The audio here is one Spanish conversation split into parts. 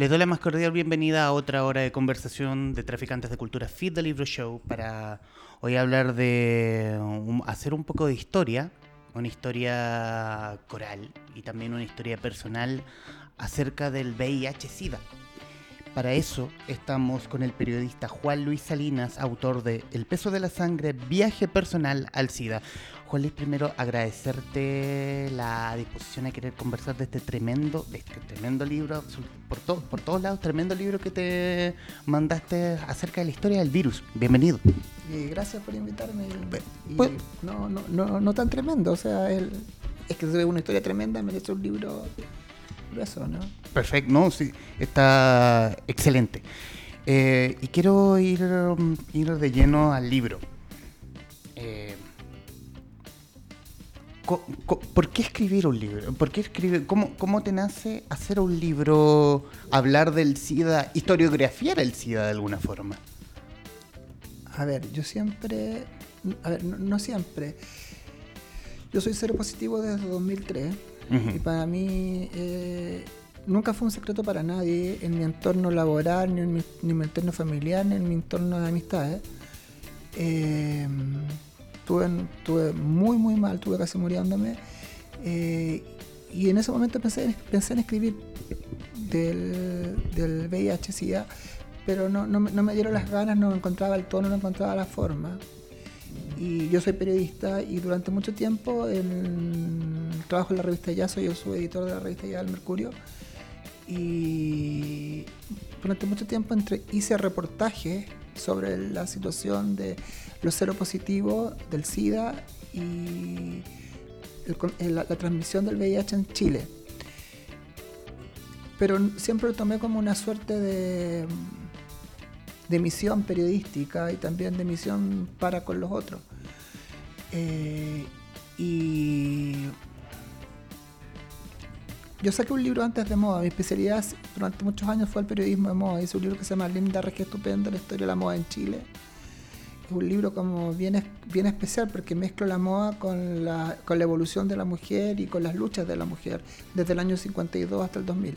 Les doy la más cordial bienvenida a otra hora de conversación de Traficantes de Cultura Feed the Libro Show para hoy hablar de hacer un poco de historia, una historia coral y también una historia personal acerca del VIH-Sida. Para eso estamos con el periodista Juan Luis Salinas, autor de El peso de la sangre, viaje personal al SIDA. Juan Luis, primero agradecerte la disposición a querer conversar de este tremendo, de este tremendo libro, por, por todos lados, tremendo libro que te mandaste acerca de la historia del virus. Bienvenido. Y gracias por invitarme. Pues, no, no, no, no, tan tremendo, o sea, es que es una historia tremenda, merece un libro grueso, ¿no? Perfecto, no, sí, está excelente. Eh, y quiero ir, ir de lleno al libro. Eh, ¿Por qué escribir un libro? ¿Por qué escribir? ¿Cómo, ¿Cómo te nace hacer un libro, hablar del SIDA, historiografiar el SIDA de alguna forma? A ver, yo siempre, a ver, no, siempre. Yo soy cero positivo desde 2003 y para mí eh, nunca fue un secreto para nadie en mi entorno laboral, ni en mi, ni mi entorno familiar, ni en mi entorno de amistades. Eh, estuve, muy, muy mal, estuve casi muriéndome. Eh, y en ese momento pensé, pensé en escribir del, del VIH-Sida, pero no, no, no, me dieron las ganas, no encontraba el tono, no encontraba la forma. Y yo soy periodista y durante mucho tiempo trabajo en la revista Ya, soy, yo soy editor de la revista Ya del Mercurio. Y durante mucho tiempo entre, hice reportajes sobre la situación de los seropositivos del SIDA y la, transmisión del VIH en Chile. Pero siempre lo tomé como una suerte de, de misión periodística y también de misión para con los otros. Eh, y yo saqué un libro antes de moda. Mi especialidad durante muchos años fue el periodismo de moda. Hice un libro que se llama Linda Regia Estupenda, la historia de la moda en Chile un libro como bien, bien especial porque mezclo la moda con la, con la evolución de la mujer y con las luchas de la mujer desde el año 52 hasta el 2000.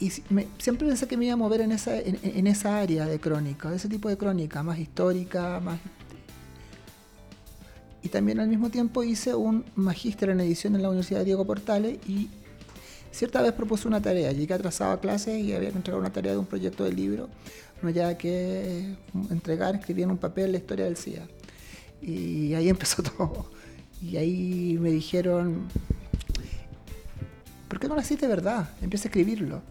Y siempre pensé que me iba a mover en esa, en, esa área de crónica, de ese tipo de crónica, más histórica, más... Y también al mismo tiempo hice un magíster en edición en la Universidad de Diego Portales y cierta vez propuse una tarea. Llegué atrasado a clases y había que entregar una tarea de un proyecto de libro no ya que entregar, escribir en un papel la historia del SIDA. Y ahí empezó todo. Y ahí me dijeron, ¿por qué no lo haciste de verdad? Empieza a escribirlo.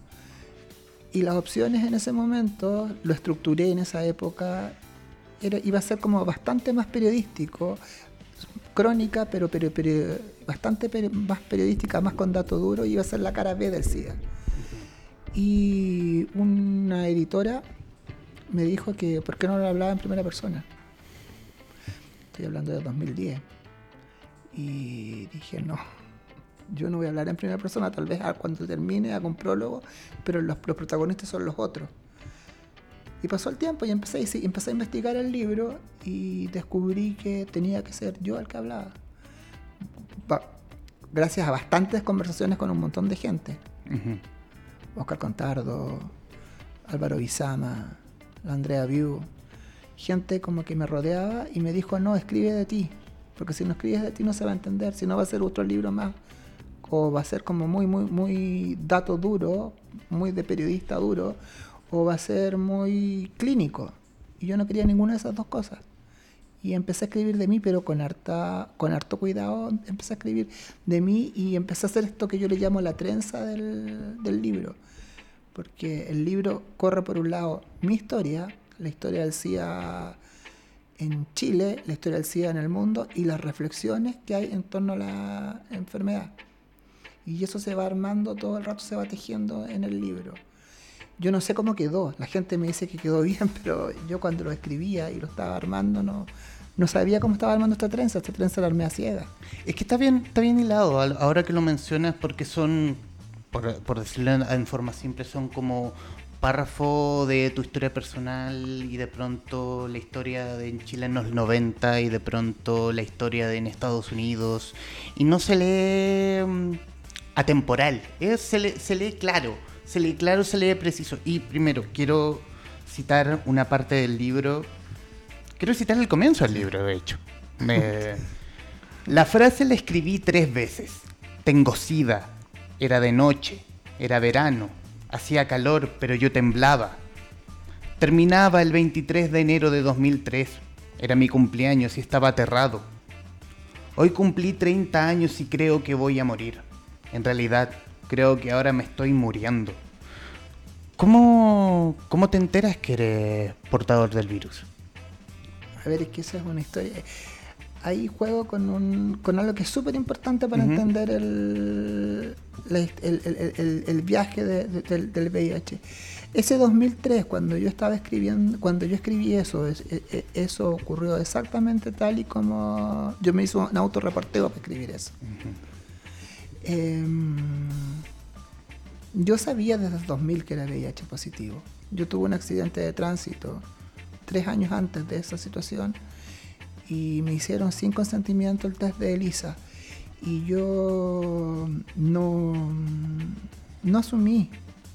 Y las opciones en ese momento, lo estructuré en esa época, era, iba a ser como bastante más periodístico, crónica, pero, pero, pero bastante más periodística, más con dato duro, iba a ser la cara B del SIDA. Y una editora me dijo que por qué no lo hablaba en primera persona. Estoy hablando de 2010. Y dije, no, yo no voy a hablar en primera persona, tal vez cuando termine hago un prólogo, pero los, protagonistas son los otros. Y pasó el tiempo y empecé, y empecé a investigar el libro y descubrí que tenía que ser yo el que hablaba. gracias a bastantes conversaciones con un montón de gente. Oscar Contardo, Álvaro Bizama, Andrea View, gente como que me rodeaba y me dijo, no, escribe de ti, porque si no escribes de ti no se va a entender, si no va a ser otro libro más, o va a ser como muy, muy, muy dato duro, muy de periodista duro, o va a ser muy clínico. Y yo no quería ninguna de esas dos cosas. Y empecé a escribir de mí, pero con, harta, con harto cuidado, empecé a escribir de mí y empecé a hacer esto que yo le llamo la trenza del, del libro porque el libro corre por un lado mi historia, la historia del CIA en Chile, la historia del SIDA en el mundo y las reflexiones que hay en torno a la enfermedad. Y eso se va armando todo el rato, se va tejiendo en el libro. Yo no sé cómo quedó, la gente me dice que quedó bien, pero yo cuando lo escribía y lo estaba armando no, no sabía cómo estaba armando esta trenza, esta trenza la armé a ciega. Es que está bien, está bien hilado. Ahora que lo mencionas porque son por, decirlo en forma simple, son como párrafo de tu historia personal y de pronto la historia de Chile en los 90 y de pronto la historia de en Estados Unidos. Y no se lee mm, atemporal, se, lee, se lee claro, se lee claro, se lee preciso. Y primero quiero citar una parte del libro, quiero citar el comienzo del libro de hecho. la frase la escribí tres veces, tengo sida, era de noche, era verano Hacía calor, pero yo temblaba. Terminaba el 23 de enero de 2003. Era mi cumpleaños y estaba aterrado. Hoy cumplí 30 años y creo que voy a morir. En realidad, creo que ahora me estoy muriendo. ¿Cómo, cómo te enteras que eres portador del virus? A ver, es que esa es una historia ahí juego con, un, con algo que es súper importante para entender el, el, viaje del, VIH. Ese 2003, cuando yo estaba escribiendo, cuando yo escribí eso, e, e, eso ocurrió exactamente tal y como yo me hice un autorreporteo para escribir eso. Yo sabía desde el 2000 que era VIH positivo. Yo tuve un accidente de tránsito tres años antes de esa situación y me hicieron sin consentimiento el test de ELISA. Y yo no, no asumí.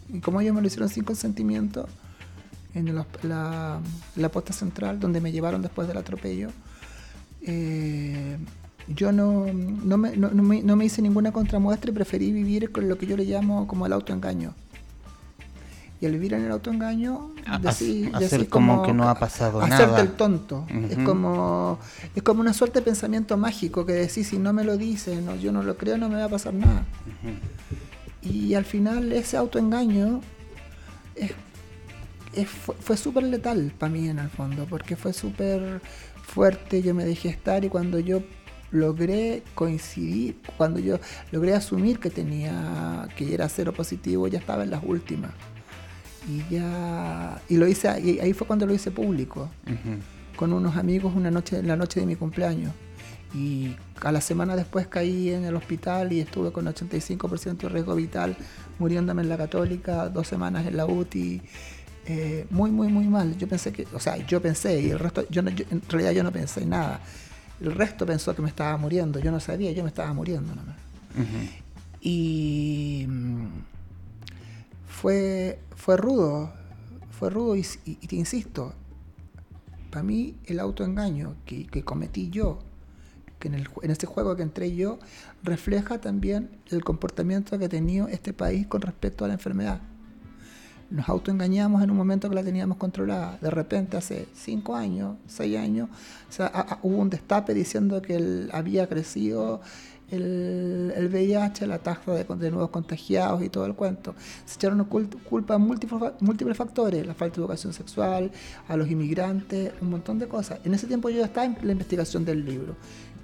Y como ellos me lo hicieron sin consentimiento, en la, la, posta central, donde me llevaron después del atropello, eh, yo no, no, me, no, me, no, me, hice ninguna contramuestra y preferí vivir con lo que yo le llamo como el autoengaño y al vivir en el autoengaño, decir, hacer como, que no ha pasado hacerte nada. el tonto. Es como es como una suerte de pensamiento mágico que decís, si no me lo dices, no, yo no lo creo, no me va a pasar nada. Y al final ese autoengaño fue, fue súper letal para mí en el fondo, porque fue súper fuerte, yo me dejé estar y cuando yo logré coincidir, cuando yo logré asumir que tenía, que era cero positivo, ya estaba en las últimas. Y ya y lo hice y ahí fue cuando lo hice público. Con unos amigos una noche la noche de mi cumpleaños. Y a la semana después caí en el hospital y estuve con 85% de riesgo vital muriéndome en la católica dos semanas en la UTI eh, muy muy muy mal. Yo pensé que o sea yo pensé y el resto yo, en realidad yo no pensé nada el resto pensó que me estaba muriendo. Yo no sabía yo me estaba muriendo nomás. Y mm, fue, fue rudo, fue rudo y, te insisto, para mí el autoengaño que, que cometí yo, que en, el, en este juego que entré yo, refleja también el comportamiento que ha tenido este país con respecto a la enfermedad. Nos autoengañamos en un momento que la teníamos controlada. De repente, hace cinco años, seis años, hubo un destape diciendo que había crecido el, el VIH, la tasa de, nuevos contagiados y todo el cuento. Se echaron culpa a múltiples, múltiples factores, la falta de educación sexual, a los inmigrantes, un montón de cosas. En ese tiempo yo estaba en la investigación del libro.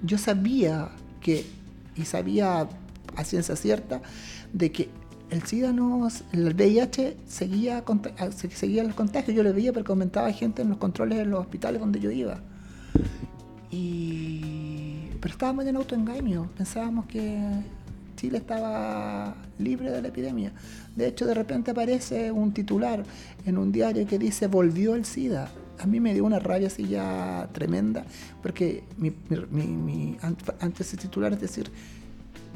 Yo sabía que, y sabía a ciencia cierta, de que el SIDA no, el VIH seguía, seguía el contagio. Yo lo veía porque comentaba gente en los controles en los hospitales donde yo iba. Y, pero estábamos en autoengaño, pensábamos que Chile estaba libre de la epidemia. De hecho, de repente aparece un titular en un diario que dice volvió el SIDA. A mí me dio una rabia así ya tremenda, porque mi, mi, antes ese titular es decir,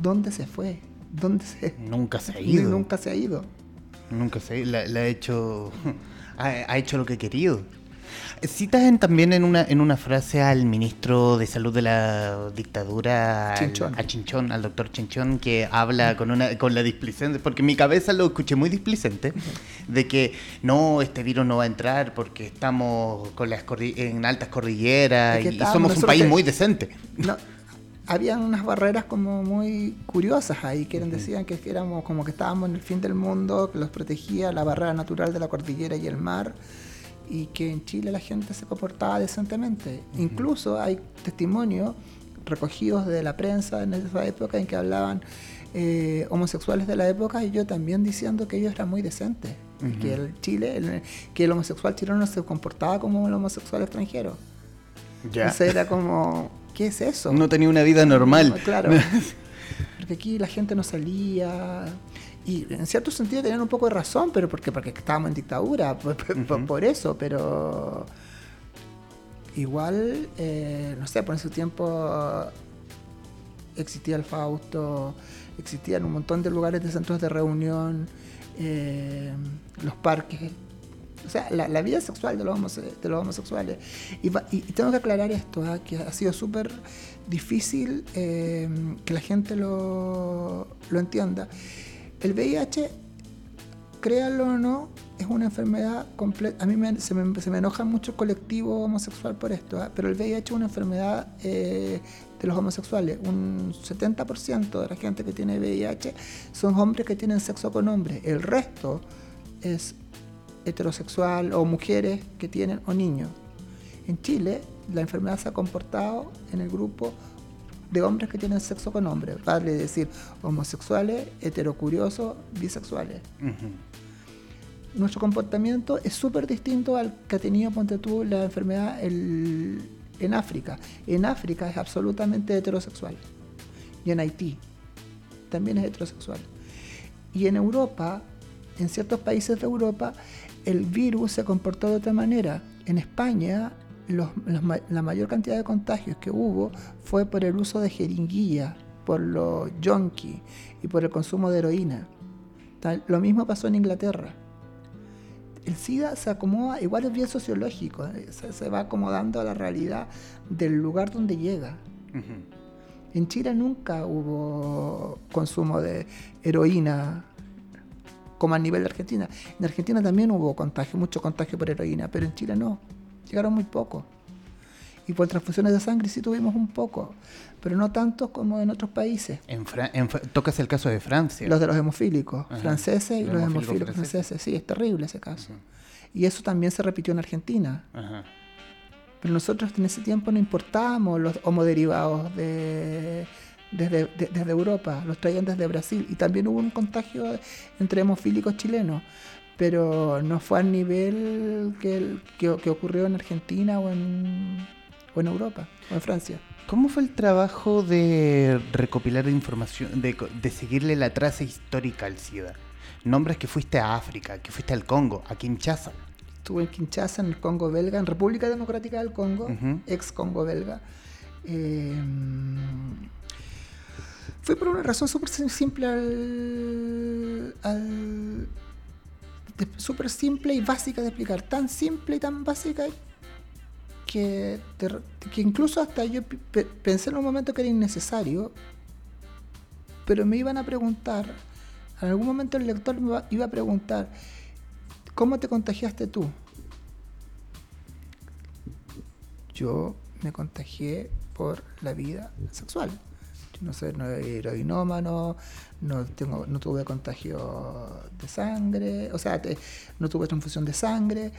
¿dónde se fue? ¿Dónde se... Nunca se ha ido. Nunca se ha ido. Nunca se ha ido. Le, ha hecho... ha hecho lo que ha querido. Citas también en una, en una frase al ministro de Salud de la dictadura, a Chinchón, al doctor Chinchón, que habla con, una, con la displicencia, porque en mi cabeza lo escuché muy displicente, de que no, este virus no va a entrar porque estamos con las en altas cordilleras y, somos un país muy decente. No, habían unas barreras como muy curiosas ahí, que decían que éramos como que estábamos en el fin del mundo, que los protegía la barrera natural de la cordillera y el mar y que en Chile la gente se comportaba decentemente. Incluso hay testimonios recogidos de la prensa en esa época en que hablaban eh, homosexuales de la época y yo también diciendo que ellos eran muy decentes. Que el Chile, que el homosexual chileno se comportaba como el homosexual extranjero. Ya. Entonces era como, ¿qué es eso? No tenía una vida normal. claro. Porque aquí la gente no salía. y en cierto sentido tenían un poco de razón, pero porque, porque estábamos en dictadura, por, eso, pero igual, eh, no sé, por ese tiempo existía el Fausto, existían un montón de lugares de centros de reunión, eh, los parques, o sea, la, vida sexual de los, homosexuales. Y, tengo que aclarar esto, ¿ah? que ha sido súper difícil eh, que la gente lo, lo entienda. El VIH, créanlo o no, es una enfermedad completa. A mí se, me, enoja mucho el colectivo homosexual por esto, ¿ah? pero el VIH es una enfermedad eh, de los homosexuales. Un 70% de la gente que tiene VIH son hombres que tienen sexo con hombres. El resto es heterosexual o mujeres que tienen o niños. En Chile, la enfermedad se ha comportado en el grupo de hombres que tienen sexo con hombres, vale decir, homosexuales, heterocuriosos, bisexuales. Nuestro comportamiento es súper distinto al que ha tenido, ponte tú, la enfermedad en África. En África es absolutamente heterosexual. Y en Haití también es heterosexual. Y en Europa, en ciertos países de Europa, el virus se comportó de otra manera. En España la mayor cantidad de contagios que hubo fue por el uso de jeringuilla, por los junkies y por el consumo de heroína. lo mismo pasó en Inglaterra. El SIDA se acomoda, igual es bien sociológico, eh, se, va acomodando a la realidad del lugar donde llega. En Chile nunca hubo consumo de heroína como a nivel de Argentina. En Argentina también hubo contagio, mucho contagio por heroína, pero en Chile no llegaron muy poco. Y por transfusiones de sangre sí tuvimos un poco, pero no tanto como en otros países. En, tocas el caso de Francia. Los de los hemofílicos franceses y los, hemofílicos franceses. Sí, es terrible ese caso. Y eso también se repitió en Argentina. Pero nosotros en ese tiempo no importábamos los homoderivados de, desde, desde Europa, los traían desde Brasil. Y también hubo un contagio entre hemofílicos chilenos pero no fue al nivel que, que, ocurrió en Argentina o en, o en Europa o en Francia. ¿Cómo fue el trabajo de recopilar información, de, de, seguirle la traza histórica al SIDA? Nombres que fuiste a África, que fuiste al Congo, a Kinshasa. Estuve en Kinshasa, en el Congo belga, en República Democrática del Congo, ex Congo belga. Eh, fue por una razón súper simple al súper simple y básica de explicar, tan simple y tan básica que, que incluso hasta yo pensé en un momento que era innecesario, pero me iban a preguntar, en algún momento el lector me iba a preguntar, ¿cómo te contagiaste tú? Yo me contagié por la vida sexual no sé, no heroinómano, no, tengo, no tuve contagio de sangre, o sea, no tuve transfusión de sangre.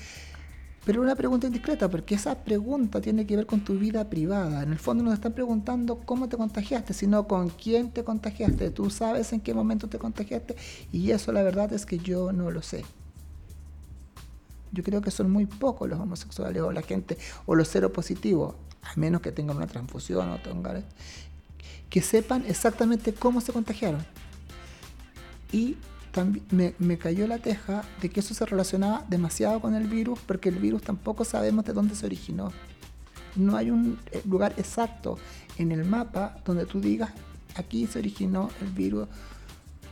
Pero una pregunta indiscreta, porque esa pregunta tiene que ver con tu vida privada. En el fondo no están preguntando cómo te contagiaste, sino con quién te contagiaste. Tú sabes en qué momento te contagiaste y eso la verdad es que yo no lo sé. Yo creo que son muy pocos los homosexuales o la gente o los positivos a menos que tengan una transfusión o tengan que sepan exactamente cómo se contagiaron. Y también me, cayó la teja de que eso se relacionaba demasiado con el virus, porque el virus tampoco sabemos de dónde se originó. No hay un eh, lugar exacto en el mapa donde tú digas, aquí se originó el virus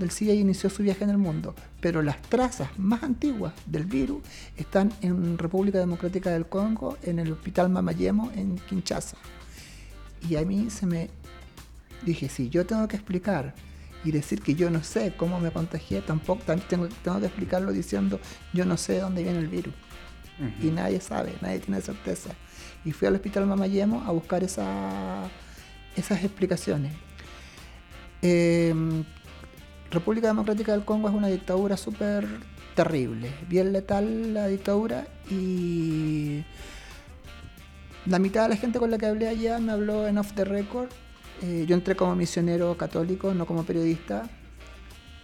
del SIDA y inició su viaje en el mundo. Pero las trazas más antiguas del virus están en República Democrática del Congo, en el Hospital Mamayemo, en Kinshasa. Y a mí se me dije, si yo tengo que explicar y decir que yo no sé cómo me contagié, tampoco tengo, tengo que explicarlo diciendo yo no sé de dónde viene el virus. Y nadie sabe, nadie tiene certeza. Y fui al hospital Mamayemo a buscar esa, esas explicaciones. Em, República Democrática del Congo es una dictadura súper terrible, bien letal la dictadura y la mitad de la gente con la que hablé allá me habló en off the record eh, yo entré como misionero católico, no como periodista.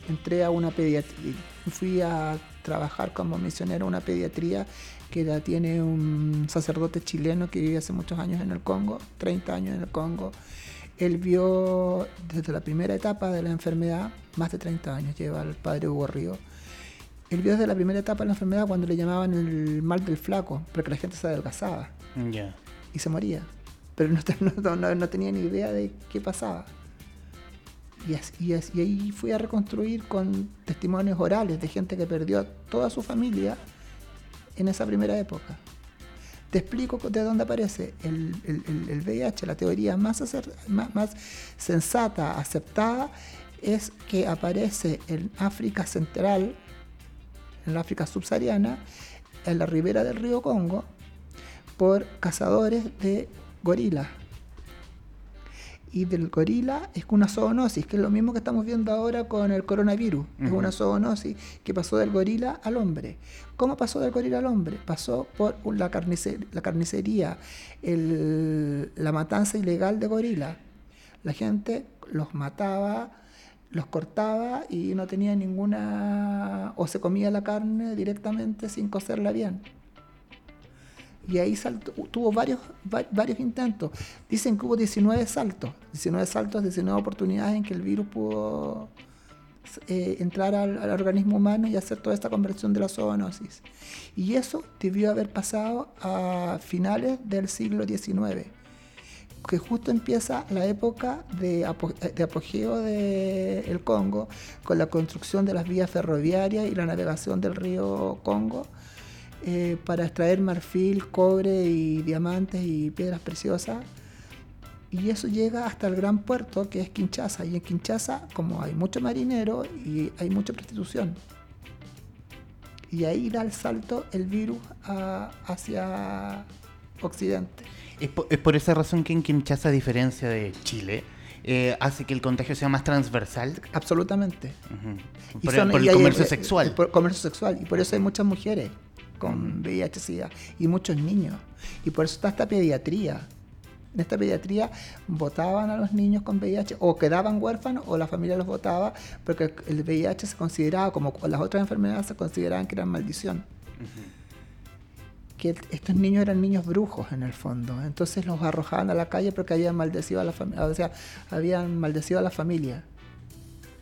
Entré a una pediatría, fui a trabajar como misionero a una pediatría que la tiene un sacerdote chileno que vive hace muchos años en el Congo, 30 años en el Congo. él vio desde la primera etapa de la enfermedad, más de 30 años lleva el padre Hugo Río, él vio desde la primera etapa de la enfermedad cuando le llamaban el mal del flaco, porque la gente se adelgazaba y se moría, pero no, no, tenía ni idea de qué pasaba. Y, ahí fui a reconstruir con testimonios orales de gente que perdió toda su familia en esa primera época. Te explico de dónde aparece el, el, VIH. La teoría más, más, sensata, aceptada, es que aparece en África Central, en África subsahariana, en la ribera del río Congo, por cazadores de gorilas y del gorila es una zoonosis, que es lo mismo que estamos viendo ahora con el coronavirus. Es una zoonosis que pasó del gorila al hombre. ¿Cómo pasó del gorila al hombre? Pasó por la, la carnicería, la matanza ilegal de gorila. La gente los mataba, los cortaba y no tenía ninguna... o se comía la carne directamente sin cocerla bien y ahí tuvo varios, varios intentos. Dicen que hubo 19 saltos, 19 saltos, 19 oportunidades en que el virus pudo eh, entrar al, organismo humano y hacer toda esta conversión de la zoonosis. Y eso debió haber pasado a finales del siglo XIX, que justo empieza la época de, de apogeo del Congo, con la construcción de las vías ferroviarias y la navegación del río Congo eh, para extraer marfil, cobre y diamantes y piedras preciosas. Y eso llega hasta el gran puerto que es Kinshasa. Y en Kinshasa, como hay mucho marinero y hay mucha prostitución. Y ahí da el salto el virus hacia Occidente. Es por, esa razón que en Kinshasa, a diferencia de Chile, eh, hace que el contagio sea más transversal. Absolutamente. Por, el, comercio sexual. Por comercio sexual. Y por eso hay muchas mujeres con VIH-Sida y muchos niños. Y por eso está esta pediatría. En esta pediatría votaban a los niños con VIH o quedaban huérfanos o la familia los votaba porque el VIH se consideraba, como las otras enfermedades, se consideraban que eran maldición. Que estos niños eran niños brujos en el fondo. Entonces los arrojaban a la calle porque habían maldecido a la familia. O sea, habían maldecido a la familia.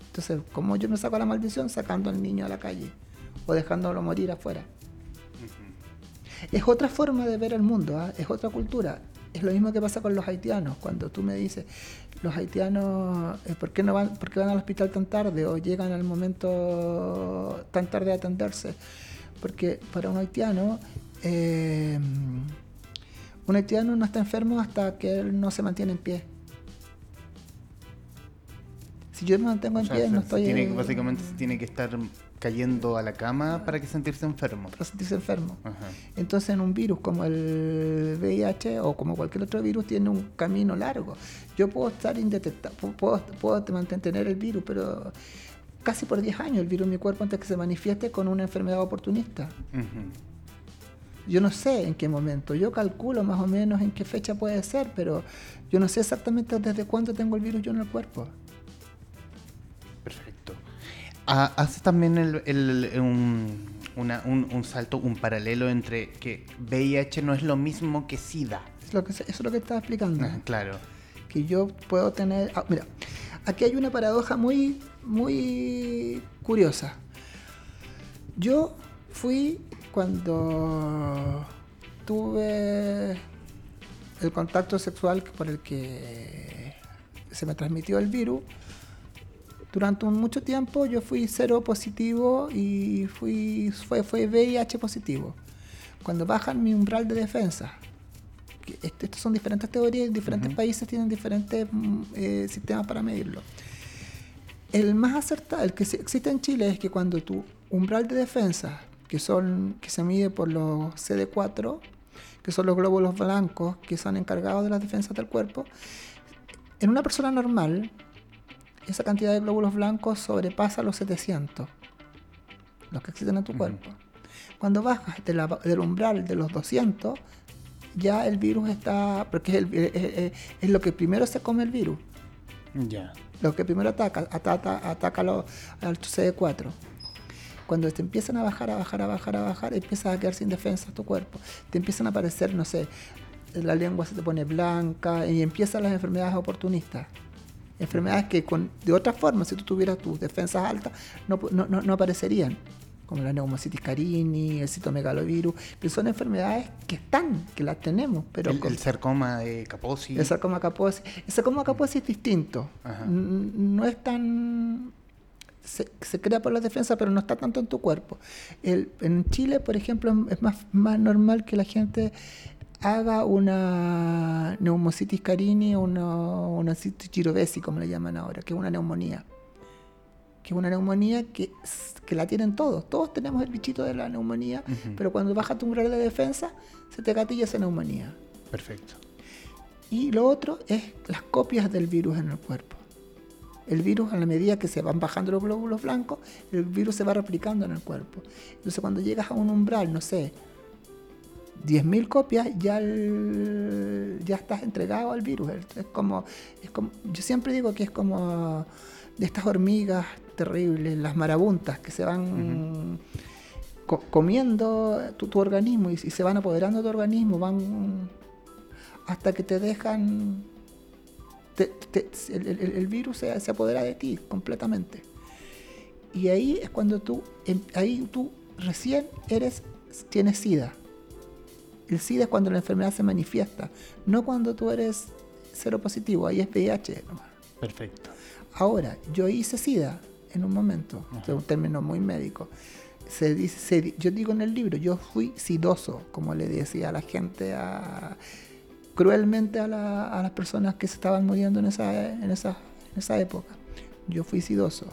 Entonces, ¿cómo yo me saco la maldición? Sacando al niño a la calle o dejándolo morir afuera. Es otra forma de ver el mundo, ¿ah? es otra cultura. Es lo mismo que pasa con los haitianos. Cuando tú me dices, los haitianos, eh, ¿por qué, no van, ¿por van al hospital tan tarde o llegan al momento tan tarde a atenderse? Porque para un haitiano, eh, un haitiano no está enfermo hasta que él no se mantiene en pie. Si yo me mantengo en pie, no estoy... Tiene, básicamente tiene que estar cayendo a la cama para que sentirse enfermo. Para sentirse enfermo. Entonces en un virus como el VIH o como cualquier otro virus tiene un camino largo. Yo puedo estar indetectable, puedo, puedo mantener el virus, pero casi por 10 años el virus en mi cuerpo antes que se manifieste con una enfermedad oportunista. Yo no sé en qué momento, yo calculo más o menos en qué fecha puede ser, pero yo no sé exactamente desde cuándo tengo el virus yo en el cuerpo. Ah, hace también un, salto, un paralelo entre que VIH no es lo mismo que SIDA. Es lo que, eso es lo que estaba explicando. Ah, claro. Que yo puedo tener... Ah, mira, aquí hay una paradoja muy, muy curiosa. Yo fui cuando tuve el contacto sexual por el que se me transmitió el virus, durante mucho tiempo yo fui cero positivo y fui, fue, fue VIH positivo. Cuando bajan mi umbral de defensa, estas son diferentes teorías, diferentes países tienen diferentes mm, eh, sistemas para medirlo. El más acertado, el que existe en Chile es que cuando tu umbral de defensa, que, son, que se mide por los CD4, que son los glóbulos blancos que son encargados de las defensas del cuerpo, en una persona normal, esa cantidad de glóbulos blancos sobrepasa los 700, los que existen en tu cuerpo. Cuando bajas del umbral de los 200, ya el virus está, porque es, lo que primero se come el virus. Ya. Lo que primero ataca, ataca, ataca al CD4. Cuando te empiezan a bajar, a bajar, a bajar, a bajar, empiezas a quedar sin defensa tu cuerpo. Te empiezan a aparecer, no sé, la lengua se te pone blanca y empiezan las enfermedades oportunistas. Enfermedades que con, de otra forma, si tú tuvieras tus defensas altas, no, no, no, aparecerían, como la neumocitis carini, el citomegalovirus, que son enfermedades que están, que las tenemos. Pero el, sarcoma de Kaposi. El sarcoma Kaposi. El sarcoma Kaposi es distinto. No es tan se, crea por la defensa, pero no está tanto en tu cuerpo. El, en Chile, por ejemplo, es más, más normal que la gente haga una neumocitis carini o una, una citis como le llaman ahora, que es una neumonía. Que es una neumonía que, que la tienen todos. Todos tenemos el bichito de la neumonía, pero cuando baja tu umbral de defensa, se te gatilla esa neumonía. Perfecto. Y lo otro es las copias del virus en el cuerpo. El virus, a la medida que se van bajando los glóbulos blancos, el virus se va replicando en el cuerpo. Entonces, cuando llegas a un umbral, no sé, 10.000 copias, ya, ya estás entregado al virus. Es como, es como, yo siempre digo que es como de estas hormigas terribles, las marabuntas, que se van comiendo tu, organismo y, se van apoderando de tu organismo, van hasta que te dejan, el, virus se, se, apodera de ti completamente. Y ahí es cuando tú, ahí tú recién eres, tienes SIDA el SIDA es cuando la enfermedad se manifiesta, no cuando tú eres cero positivo, ahí es VIH. Perfecto. Ahora, yo hice SIDA en un momento, es un término muy médico. Se dice, yo digo en el libro, yo fui sidoso, como le decía a la gente, cruelmente a, las personas que se estaban muriendo en esa, en, esa, en esa época. Yo fui sidoso.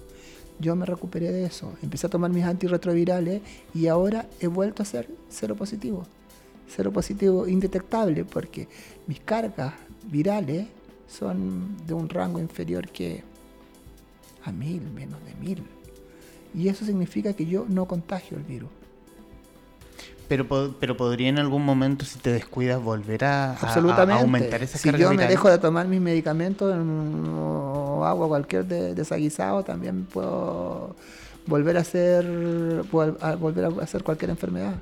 Yo me recuperé de eso. Empecé a tomar mis antirretrovirales y ahora he vuelto a ser cero positivo cero positivo indetectable porque mis cargas virales son de un rango inferior que a mil, menos de mil. Y eso significa que yo no contagio el virus. Pero, pero podría en algún momento, si te descuidas, volver a, aumentar esa si Si yo me dejo de tomar mis medicamentos o hago cualquier desaguisado, también puedo volver a hacer, volver a hacer cualquier enfermedad.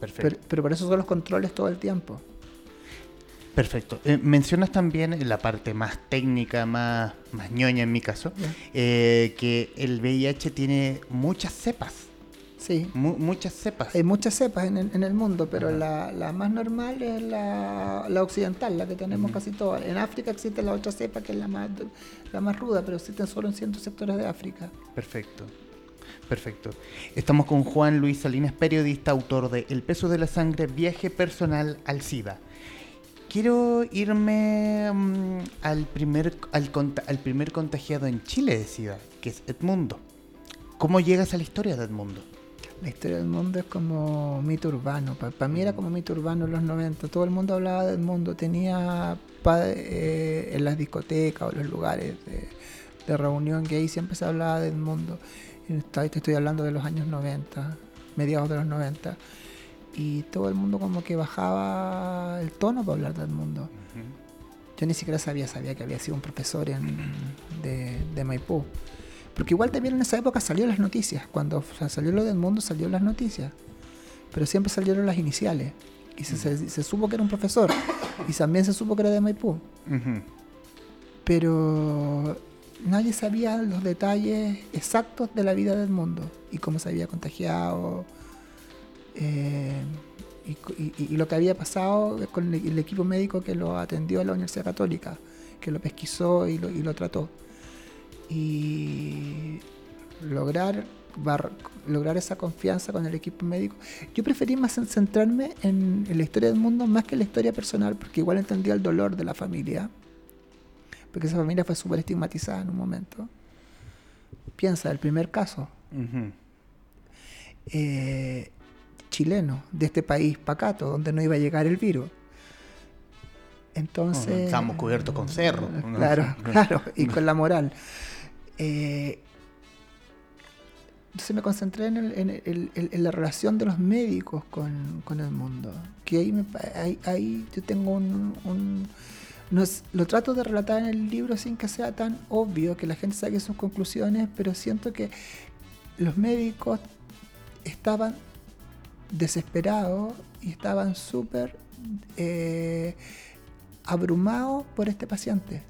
Pero, pero por eso son los controles todo el tiempo. Perfecto. Eh, mencionas también la parte más técnica, más, más ñoña en mi caso, eh, que el VIH tiene muchas cepas. Sí. muchas cepas. Hay muchas cepas en el, en el mundo, pero la, la, más normal es la, la occidental, la que tenemos casi todas. En África existe la otra cepa que es la más, la más ruda, pero existen solo en ciertos sectores de África. Perfecto. Perfecto. Estamos con Juan Luis Salinas, periodista, autor de El peso de la sangre, viaje personal al SIDA. Quiero irme mm, al, primer, al, al, primer contagiado en Chile de SIDA, que es Edmundo. ¿Cómo llegas a la historia de Edmundo? La historia de Edmundo es como mito urbano. Para mí era como mito urbano en los 90. Todo el mundo hablaba de Edmundo. Tenía eh, en las discotecas o los lugares de, de reunión ahí siempre se hablaba de Edmundo te estoy hablando de los años 90, mediados de los 90, y todo el mundo como que bajaba el tono para hablar del mundo. Yo ni siquiera sabía, sabía que había sido un profesor de, de, Maipú. Porque igual también en esa época salió las noticias. Cuando salió lo del mundo, salió las noticias. Pero siempre salieron las iniciales. Y se, supo que era un profesor. Y también se supo que era de Maipú. Pero nadie sabía los detalles exactos de la vida del mundo y cómo se había contagiado eh, y, lo que había pasado con el, equipo médico que lo atendió a la Universidad Católica, que lo pesquisó y lo, trató. Y lograr, lograr esa confianza con el equipo médico. Yo preferí más centrarme en, en la historia del mundo más que en la historia personal, porque igual entendía el dolor de la familia porque esa familia fue súper estigmatizada en un momento. Piensa, el primer caso eh, chileno de este país pacato, donde no iba a llegar el virus. Entonces. Estábamos cubiertos con cerro. Claro, claro, y con la moral. Eh, entonces me concentré en, la relación de los médicos con, el mundo. Que ahí, ahí, yo tengo un lo trato de relatar en el libro sin que sea tan obvio, que la gente saque sus conclusiones, pero siento que los médicos estaban desesperados y estaban súper eh, abrumados por este paciente.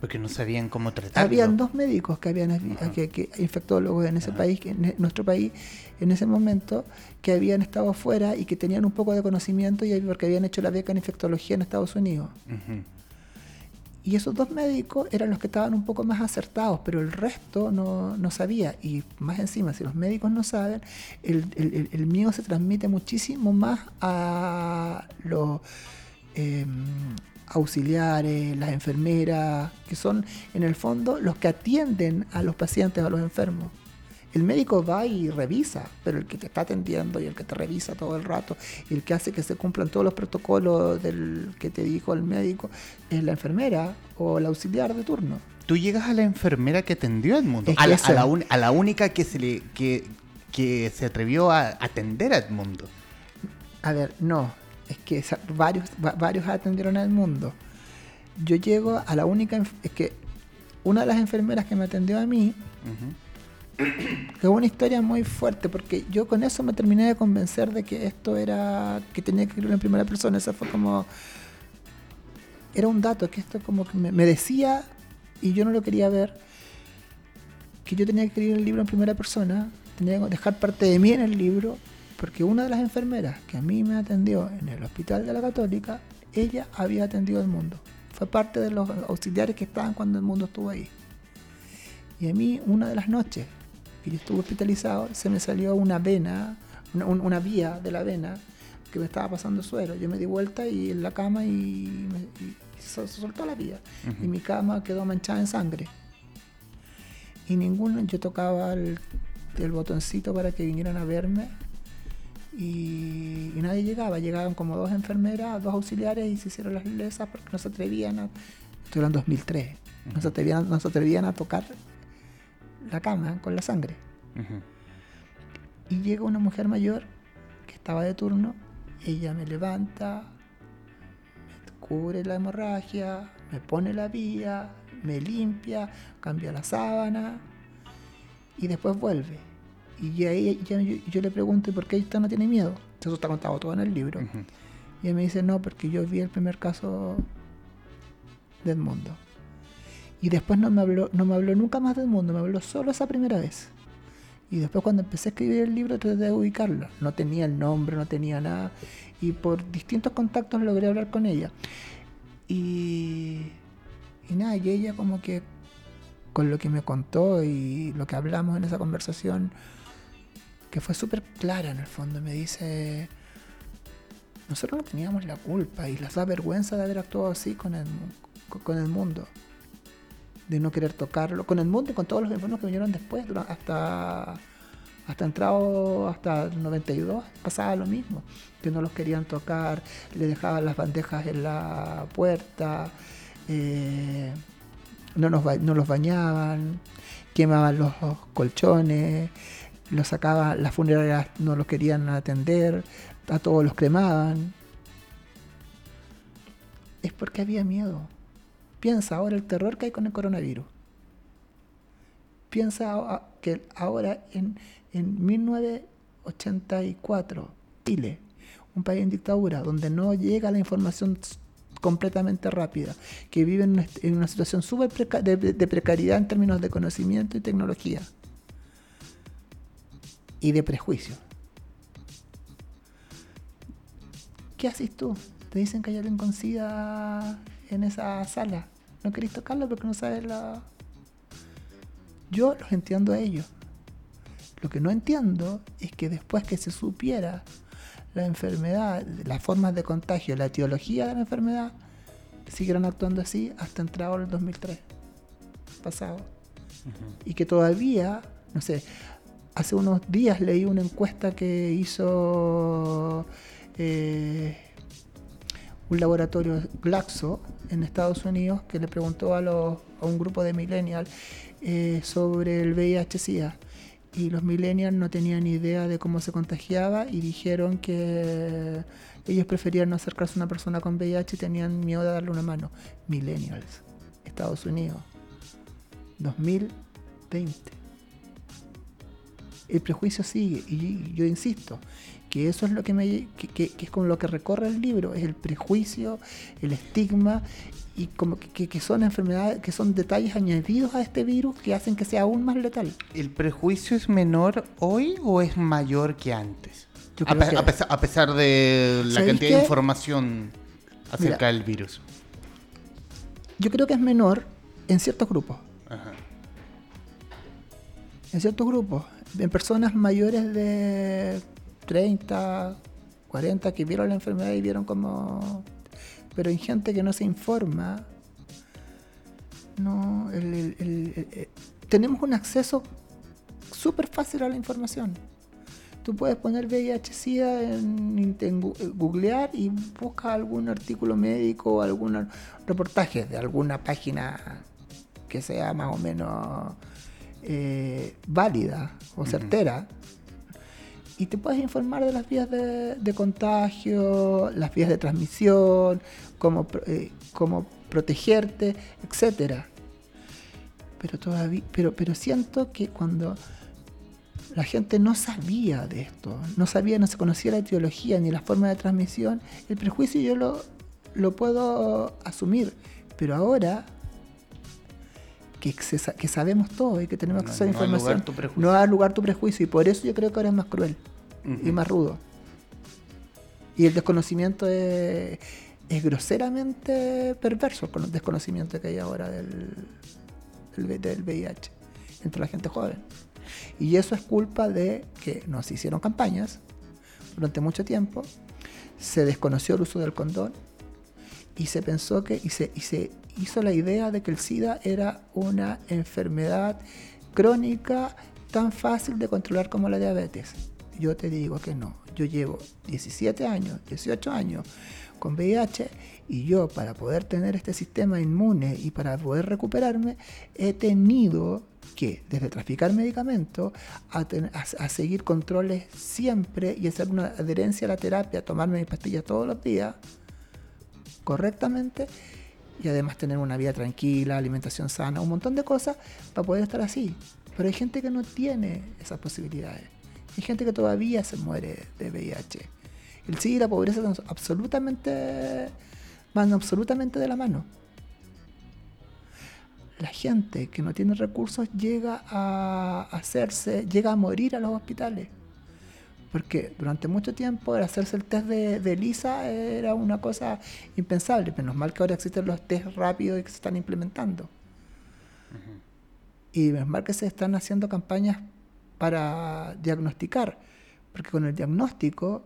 Porque no sabían cómo tratarlo. Habían dos médicos que habían que, infectólogos en ese país, en nuestro país, en ese momento, que habían estado fuera y que tenían un poco de conocimiento y porque habían hecho la beca en infectología en Estados Unidos. Y esos dos médicos eran los que estaban un poco más acertados, pero el resto no, no sabía. Y más encima, si los médicos no saben, el, el, el miedo se transmite muchísimo más a los eh, auxiliares, las enfermeras, que son en el fondo los que atienden a los pacientes, a los enfermos. El médico va y revisa, pero el que te está atendiendo y el que te revisa todo el rato y el que hace que se cumplan todos los protocolos del que te dijo el médico es la enfermera o el auxiliar de turno. Tú llegas a la enfermera que atendió a, la, a, la única que se le que, que se atrevió a atender a Edmundo. A ver, no, es que varios, varios atendieron al mundo. Yo llego a la única, es que una de las enfermeras que me atendió a mí, es una historia muy fuerte, porque yo con eso me terminé de convencer de que esto era, que tenía que escribirlo en primera persona, eso fue como, era un dato, que esto como que me, me decía, y yo no lo quería ver, que yo tenía que escribir el libro en primera persona, tenía que dejar parte de mí en el libro, porque una de las enfermeras que a mí me atendió en el hospital de la Católica, ella había atendido al mundo. Fue parte de los auxiliares que estaban cuando el mundo estuvo ahí. Y a mí, una de las noches que yo estuve hospitalizado, se me salió una vena, una, vía de la vena que me estaba pasando suero. Yo me di vuelta y en la cama y, se, soltó la vía. Y mi cama quedó manchada en sangre. Y ninguno, yo tocaba el botoncito para que vinieran a verme y, nadie llegaba. Llegaban como dos enfermeras, dos auxiliares y se hicieron las lesas porque no se atrevían a. Esto era en 2003. No se, atrevían, no se atrevían a tocar la cama con la sangre. Y llega una mujer mayor que estaba de turno. Ella me levanta, me cubre la hemorragia, me pone la vía, me limpia, cambia la sábana y después vuelve y ahí yo, le pregunto, ¿por qué usted no tiene miedo? Eso está contado todo en el libro. Y él me dice, no, porque yo vi el primer caso de Edmundo. Y después no me habló, no me habló nunca más de Edmundo, me habló solo esa primera vez. Y después cuando empecé a escribir el libro traté de ubicarla. No tenía el nombre, no tenía nada. Y por distintos contactos logré hablar con ella. Y, y nada, y ella como que con lo que me contó y lo que hablamos en esa conversación, que fue súper clara en el fondo. Me dice, nosotros no teníamos la culpa y les da vergüenza de haber actuado así con el, con el mundo. De no querer tocarlo, con el mundo y con todos los enfermos que vinieron después, hasta, hasta entrado, hasta el 92, pasaba lo mismo. Que no los querían tocar, le dejaban las bandejas en la puerta, eh, no, nos, no los bañaban, quemaban los colchones, los sacaban, las funerarias no los querían atender, a todos los cremaban. Es porque había miedo. Piensa ahora el terror que hay con el coronavirus. Piensa que ahora en, en 1984, Chile, un país en dictadura, donde no llega la información completamente rápida, que vive en una, situación súper de precariedad en términos de conocimiento y tecnología y de prejuicio. ¿Qué haces tú? Te dicen que hay alguien con SIDA en esa sala. No querés tocarlo porque no sabes la... Yo los entiendo a ellos. Lo que no entiendo es que después que se supiera la enfermedad, las formas de contagio, la etiología de la enfermedad, siguieron actuando así hasta entrado el 2003, pasado. Y que todavía, no sé, hace unos días leí una encuesta que hizo eh, un laboratorio Glaxo en Estados Unidos que le preguntó a, los, un grupo de millennials eh, sobre el VIH-Sida. Y los millennials no tenían idea de cómo se contagiaba y dijeron que ellos preferían no acercarse a una persona con VIH y tenían miedo de darle una mano. Millennials, Estados Unidos, 2020. El prejuicio sigue. Y yo insisto, que eso es lo que me que, es como lo que recorre el libro, es el prejuicio, el estigma y como que, que, son enfermedades, que son detalles añadidos a este virus que hacen que sea aún más letal. ¿El prejuicio es menor hoy o es mayor que antes? A, pesar, de la cantidad de información acerca del virus. Yo creo que es menor en ciertos grupos. En ciertos grupos. En personas mayores de 30, 40 que vieron la enfermedad y vieron como... Pero en gente que no se informa, no, tenemos un acceso súper fácil a la información. Tú puedes poner VIH-Sida en, en, googlear y busca algún artículo médico o algún reportaje de alguna página que sea más o menos eh, válida o certera y te puedes informar de las vías de, contagio, las vías de transmisión, cómo, eh, cómo protegerte, etc. Pero todavía, pero, pero siento que cuando la gente no sabía de esto, no sabía, no se conocía la etiología ni la forma de transmisión, el prejuicio yo lo, lo puedo asumir. Pero ahora que, que sabemos todo y que tenemos acceso a información, no da lugar tu prejuicio. Y por eso yo creo que ahora es más cruel y más rudo. Y el desconocimiento es, groseramente perverso con el desconocimiento que hay ahora del, del, VIH entre la gente joven. Y eso es culpa de que nos hicieron campañas durante mucho tiempo, se desconoció el uso del condón y se pensó que y se, y se hizo la idea de que el SIDA era una enfermedad crónica tan fácil de controlar como la diabetes. Yo te digo que no. Yo llevo 17 años, 18 años con VIH y yo para poder tener este sistema inmune y para poder recuperarme he tenido que desde traficar medicamentos a, a, seguir controles siempre y hacer una adherencia a la terapia, tomarme mis pastillas todos los días correctamente y además tener una vida tranquila, alimentación sana, un montón de cosas para poder estar así. Pero hay gente que no tiene esas posibilidades. Hay gente que todavía se muere de VIH. El SIDA y la pobreza van absolutamente, van absolutamente de la mano. La gente que no tiene recursos llega a hacerse, llega a morir a los hospitales. Porque durante mucho tiempo el hacerse el test de, de ELISA era una cosa impensable. Menos mal que ahora existen los test rápidos y que se están implementando. Y menos mal que se están haciendo campañas para diagnosticar. Porque con el diagnóstico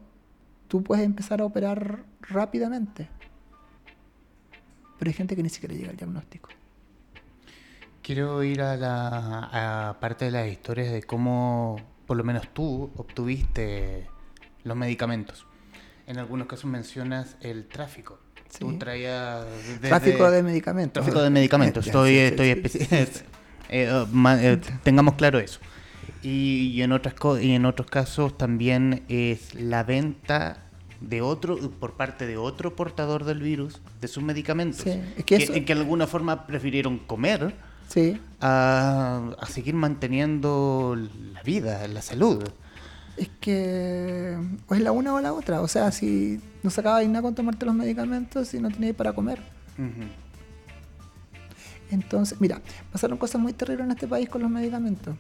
tú puedes empezar a operar rápidamente. Pero hay gente que ni siquiera llega al diagnóstico. Quiero ir a la parte de las historias de cómo por lo menos tú obtuviste los medicamentos. En algunos casos mencionas el tráfico. Tú traías tráfico de medicamentos. Tráfico de medicamentos. estoy, estoy tengamos claro eso. Y, en otras y en otros casos también es la venta de otro por parte de otro portador del virus de sus medicamentos que, que, en que de alguna forma prefirieron comer sí. a, seguir manteniendo la vida, la salud. Es que o es la una o la otra. O sea, si no sacabas nada con tomarte los medicamentos y no tenías para comer. Entonces, mira, pasaron cosas muy terribles en este país con los medicamentos.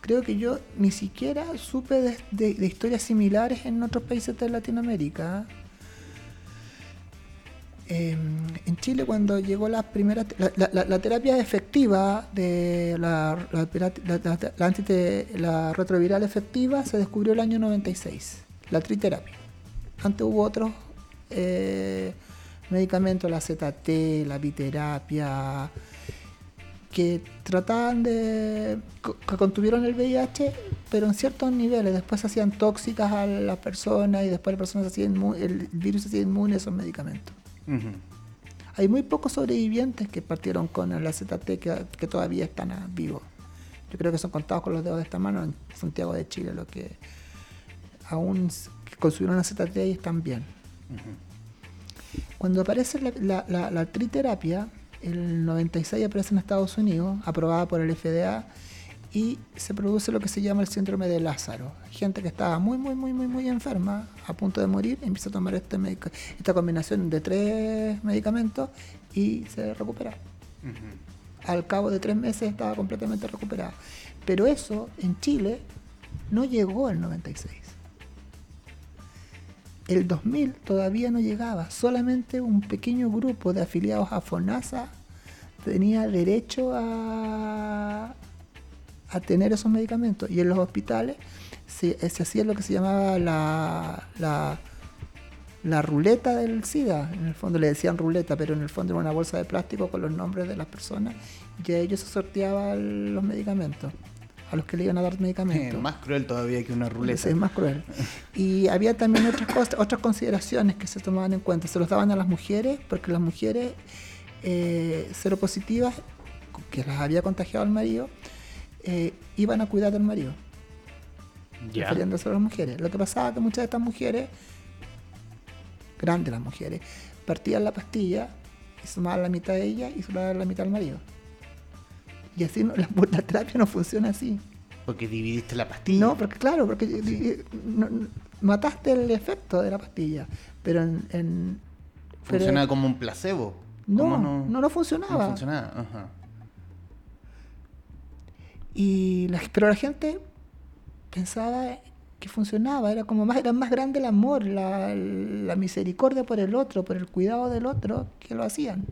Creo que yo ni siquiera supe de historias similares en otros países de Latinoamérica. Em, en Chile cuando llegó la primera la, terapia efectiva de la, la, retroviral efectiva se descubrió el año 96 la triterapia. Antes hubo otros eh, medicamentos la ZT la biterapia que trataban de que contuvieron el VIH pero en ciertos niveles. Después hacían tóxicas a las personas y después las personas hacían el virus hacía inmune a esos medicamentos hay muy pocos sobrevivientes que partieron con el AZT que, todavía están vivos. Yo creo que son contados con los dedos de esta mano en Santiago de Chile, los que aún consumieron AZT y están bien. Cuando aparece la, la, triterapia, el 96 aparece en Estados Unidos, aprobada por el FDA, y se produce lo que se llama el síndrome de Lázaro. Gente que estaba muy, muy, muy, muy, muy enferma, a punto de morir, empieza a tomar este esta combinación de tres medicamentos y se recupera. Al cabo de tres meses estaba completamente recuperada. Pero eso en Chile no llegó al 96. El 2000 todavía no llegaba, solamente un pequeño grupo de afiliados a FONASA tenía derecho a, a tener esos medicamentos. Y en los hospitales se, hacía lo que se llamaba la, la, ruleta del SIDA. En el fondo le decían ruleta, pero en el fondo era una bolsa de plástico con los nombres de las personas y a ellos se sorteaban los medicamentos a los que le iban a dar medicamentos. Es más cruel todavía que una ruleta. Es más cruel. Y había también otras cosas, otras consideraciones que se tomaban en cuenta. Se los daban a las mujeres, porque las mujeres eh, seropositivas, que las había contagiado el marido, eh, iban a cuidar del marido. Ya. Refiriéndose a las mujeres. Lo que pasaba es que muchas de estas mujeres, grandes las mujeres, partían la pastilla y sumaban la mitad de ella y sumaban la mitad del marido. Y así no, la, terapia no funciona así. Porque dividiste la pastilla. No, porque claro, porque mataste el efecto de la pastilla. Pero en. Funcionaba como un placebo. No, no, no, funcionaba. No funcionaba, ajá. Y pero la gente pensaba que funcionaba, era como más, era más grande el amor, la, misericordia por el otro, por el cuidado del otro, que lo hacían.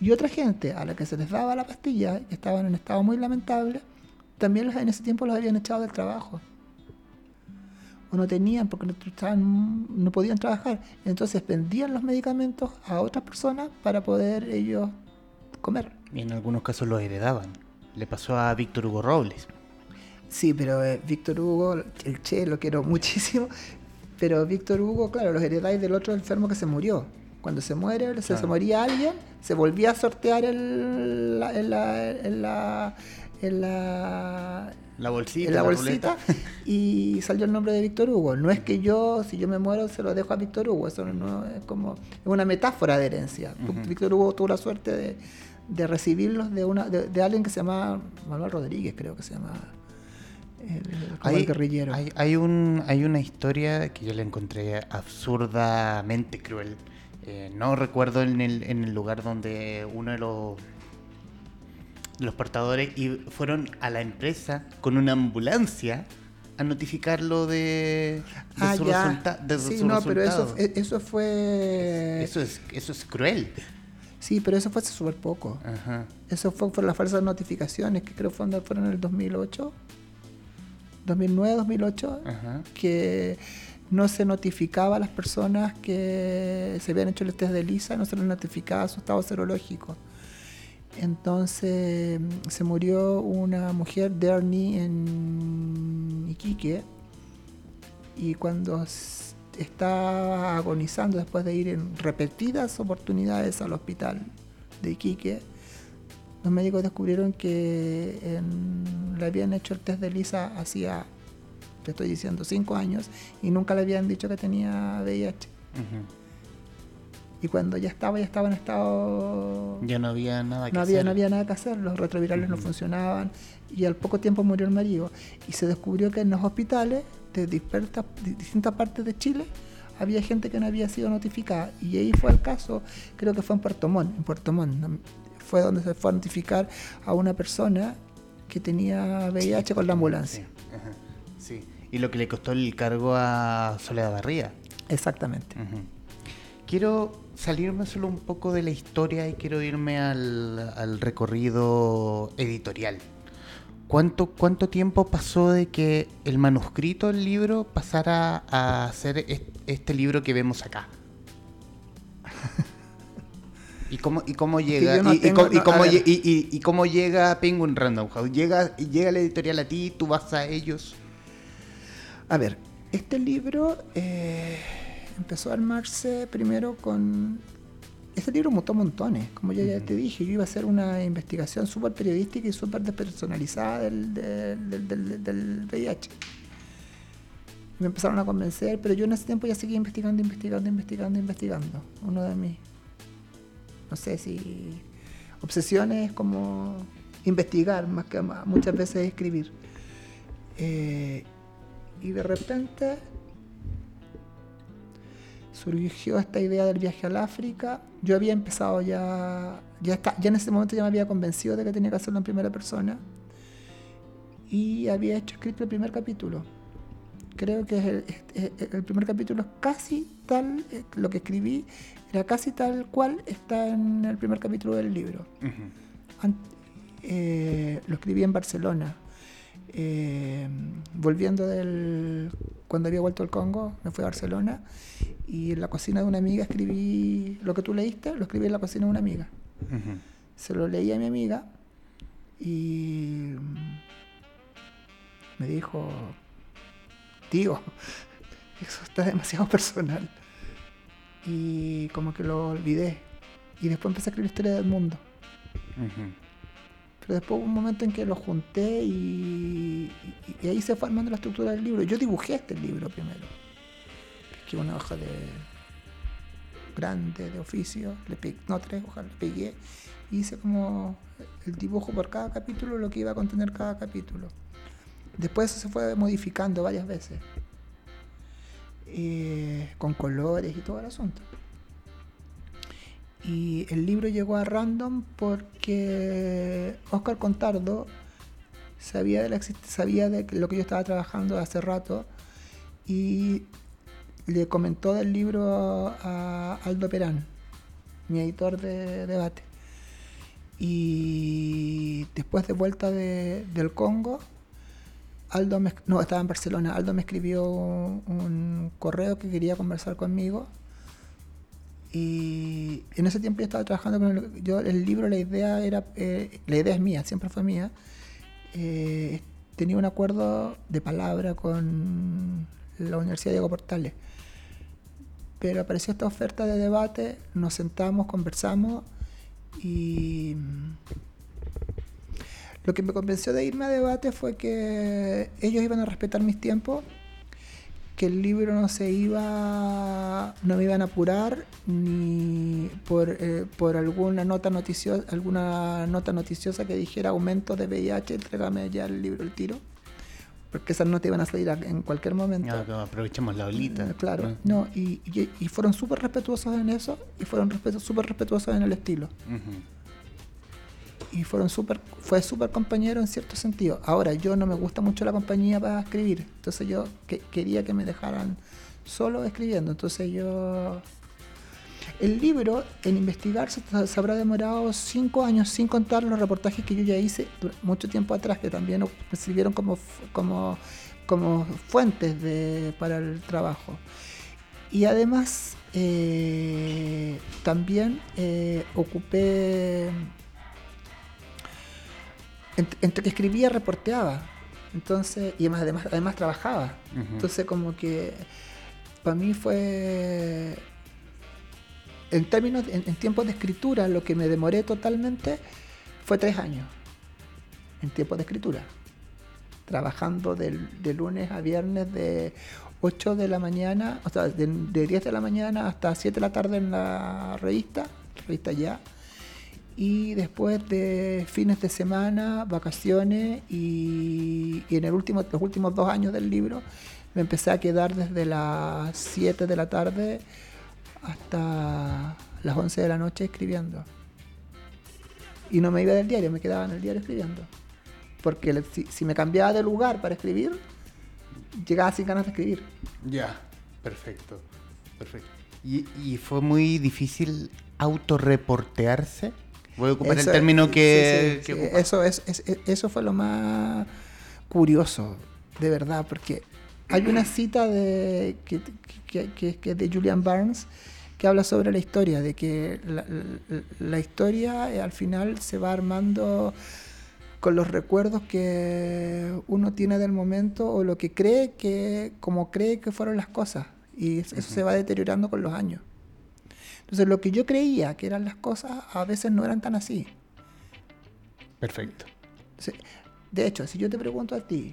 Y otra gente a la que se les daba la pastilla, que estaban en un estado muy lamentable, también en ese tiempo los habían echado del trabajo. O no tenían, porque no, estaban, no podían trabajar. Entonces vendían los medicamentos a otras personas para poder ellos comer. Y en algunos casos los heredaban. Le pasó a Víctor Hugo Robles. Sí, pero eh, Víctor Hugo, el Che, lo quiero muchísimo. Pero Víctor Hugo, claro, los heredáis del otro enfermo que se murió. Cuando se muere, se, moría alguien, se volvía a sortear el, la, en la, la, la, bolsita, en la bolsita y salió el nombre de Víctor Hugo. No es que yo, si yo me muero, se lo dejo a Víctor Hugo. Eso no es como es una metáfora de herencia. Víctor Hugo tuvo la suerte de, de recibirlos de, una, de, alguien que se llama Manuel Rodríguez, creo que se llama. El, hay, guerrillero. Hay, un, hay una historia que yo le encontré absurdamente cruel. Eh, no recuerdo en el, en el lugar donde uno de los, los portadores y fueron a la empresa con una ambulancia a notificarlo de, ah, su, resultado. sí, no, pero eso, eso fue... Eso es, eso es cruel. Sí, pero eso fue hace súper poco. Eso fue por las falsas notificaciones, que creo fueron, fueron en el 2008, 2009, 2008, que no se notificaba a las personas que se habían hecho el test de Lisa, no se les notificaba su estado serológico. Entonces se murió una mujer, Derny, en Iquique, y cuando estaba agonizando después de ir en repetidas oportunidades al hospital de Iquique, los médicos descubrieron que le habían hecho el test de Lisa hacía, te estoy diciendo, cinco años y nunca le habían dicho que tenía VIH. Y cuando ya estaba, ya estaba en estado... Ya no había nada que no había, hacer. No había nada que hacer, los retrovirales no funcionaban y al poco tiempo murió el marido. Y se descubrió que en los hospitales de distintas partes de Chile había gente que no había sido notificada. Y ahí fue el caso, creo que fue en Puerto Montt, en Puerto Montt, fue donde se fue a notificar a una persona que tenía VIH con la ambulancia. Sí, y lo que le costó el cargo a Soledad Barría. Exactamente. Quiero salirme solo un poco de la historia y quiero irme al recorrido editorial. ¿Cuánto, ¿Cuánto tiempo pasó de que el manuscrito del libro pasara a ser este libro que vemos acá? ¿Y cómo, y cómo llega? y, cómo, llega Penguin Random House? ¿Llega, ¿Llega la editorial a ti? ¿Tú vas a ellos? A ver, este libro eh, empezó a armarse primero con ese libro mutó montones, como ya te dije, yo iba a hacer una investigación súper periodística y súper despersonalizada del, del, del, VIH. Me empezaron a convencer, pero yo en ese tiempo ya seguía investigando, investigando, investigando, investigando. Uno de mis, no sé si, obsesiones como investigar más que muchas veces escribir. Eh, y de repente surgió esta idea del viaje al África. Yo había empezado ya, ya, está, ya en ese momento ya me había convencido de que tenía que hacerlo en primera persona y había hecho escrito el primer capítulo. Creo que el, primer capítulo es casi tal, eh, lo que escribí era casi tal cual está en el primer capítulo del libro. Eh, lo escribí en Barcelona. Eh, volviendo del. Cuando había vuelto al Congo, me fui a Barcelona y en la cocina de una amiga escribí lo que tú leíste, lo escribí en la cocina de una amiga. Se lo leí a mi amiga y me dijo, tío, eso está demasiado personal. Y como que lo olvidé. Y después empecé a escribir historia del mundo. Pero después hubo un momento en que lo junté y, ahí se fue armando la estructura del libro. Yo dibujé este libro primero. Que una hoja de grande de oficio, le no tres hojas, le pegué. Y hice como el dibujo por cada capítulo, lo que iba a contener cada capítulo. Después se fue modificando varias veces. Eh, con colores y todo el asunto. Y el libro llegó a Random porque Oscar Contardo sabía de, lo que yo estaba trabajando hace rato y le comentó del libro a Aldo Perán, mi editor de debate. Y después de vuelta del Congo, Aldo me, no, estaba en Barcelona, Aldo me escribió un, correo que quería conversar conmigo y en ese tiempo yo estaba trabajando con el, yo, el libro, la idea era, eh, la idea es mía, siempre fue mía. Eh, tenía un acuerdo de palabra con la Universidad Diego Portales. Pero apareció esta oferta de debate, nos sentamos, conversamos y lo que me convenció de irme a debate fue que ellos iban a respetar mis tiempos, que el libro no se iba, no me iban a apurar ni por, eh, por alguna nota noticiosa, alguna nota noticiosa que dijera aumento de VIH, entrégame ya el libro el tiro porque esas notas iban a salir en cualquier momento. Ah, aprovechemos la olita. Eh, claro, ah. no, y, fueron súper respetuosos en eso y fueron súper respetuosos en el estilo y fueron super, fue súper compañero en cierto sentido. Ahora, yo no me gusta mucho la compañía para escribir, entonces yo quería que me dejaran solo escribiendo, entonces yo... El libro, en investigar, se, habrá demorado cinco años sin contar los reportajes que yo ya hice mucho tiempo atrás, que también me sirvieron como, como, como fuentes de, para el trabajo. Y además, eh, también eh, ocupé entre que escribía, reporteaba. Entonces, y además, además, trabajaba. Entonces, como que para mí fue, en términos, en, tiempos de escritura, lo que me demoré totalmente fue tres años. En tiempos de escritura. Trabajando de lunes a viernes de 8 de la mañana, o sea, de, de 10 de la mañana hasta 7 de la tarde en la revista, revista ya y después de fines de semana, vacaciones y, en el último, los últimos dos años del libro me empecé a quedar desde las 7 de la tarde hasta las 11 de la noche escribiendo. Y no me iba del diario, me quedaba en el diario escribiendo. Porque si, me cambiaba de lugar para escribir, llegaba sin ganas de escribir. Ya, perfecto, perfecto. ¿Y, ¿Y, fue muy difícil autorreportearse? Voy a ocupar el término que, eso, es, eso fue lo más curioso, de verdad, porque hay una cita de, que, que, de Julian Barnes que habla sobre la historia, de que la, historia eh, al final se va armando con los recuerdos que uno tiene del momento o lo que cree que, como cree que fueron las cosas. Y eso se va deteriorando con los años. Entonces, lo que yo creía que eran las cosas, a veces no eran tan así. Perfecto. De hecho, si yo te pregunto a ti,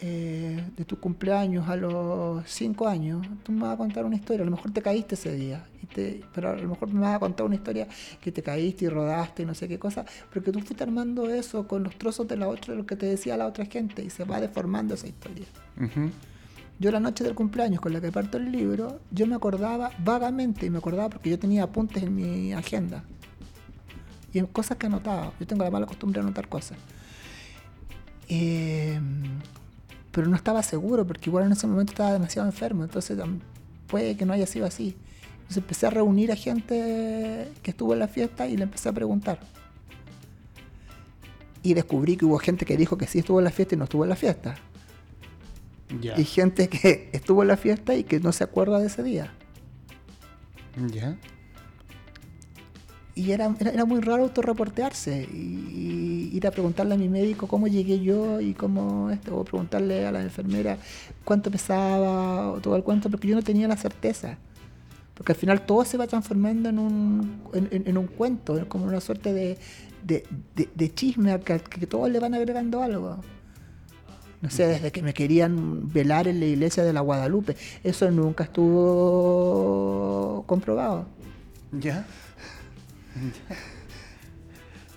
eh, de tu cumpleaños a los 5 años, tú me vas a contar una historia. A lo mejor te caíste ese día, y te, pero a lo mejor me vas a contar una historia que te caíste y rodaste y no sé qué cosa, pero que tú fuiste armando eso con los trozos de la otra, lo que te decía la otra gente, y se va deformando esa historia. Yo la noche del cumpleaños con la que parto el libro, yo me acordaba vagamente, y me acordaba porque yo tenía apuntes en mi agenda. Y cosas que anotaba. Yo tengo la mala costumbre de anotar cosas. Eh, pero no estaba seguro porque igual en ese momento estaba demasiado enfermo, entonces puede que no haya sido así. Entonces empecé a reunir a gente que estuvo en la fiesta y le empecé a preguntar. Y descubrí que hubo gente que dijo que sí estuvo en la fiesta y no estuvo en la fiesta. Y gente que estuvo en la fiesta y que no se acuerda de ese día. Ya y era, era, muy raro autorreportearse y, ir a preguntarle a mi médico cómo llegué yo y cómo esto, o preguntarle a la enfermera cuánto pesaba o todo el cuento, porque yo no tenía la certeza. Porque al final todo se va transformando en un, en, un cuento, como una suerte de, de, de, chisme que, que todos le van agregando algo. No sé, desde que me querían velar en la iglesia de la Guadalupe. Eso nunca estuvo comprobado. ¿Ya?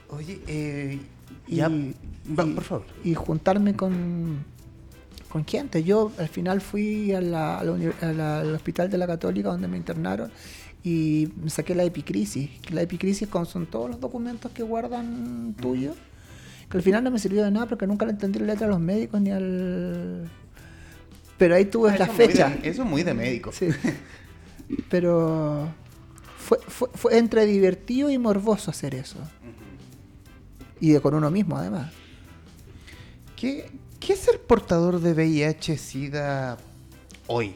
Oye, eh, y, por favor. Y juntarme con, con gente. Yo al final fui al hospital de la Católica donde me internaron y me saqué la epicrisis. La epicrisis son todos los documentos que guardan tuyos. Que al final no me sirvió de nada porque nunca le entendí la letra a los médicos ni al. Pero ahí tuve ah, la fecha. eso es muy de médico. Sí. Pero fue, entre divertido y morboso hacer eso. Y de con uno mismo, además. ¿Qué, ¿Qué es ser portador de VIH-Sida hoy?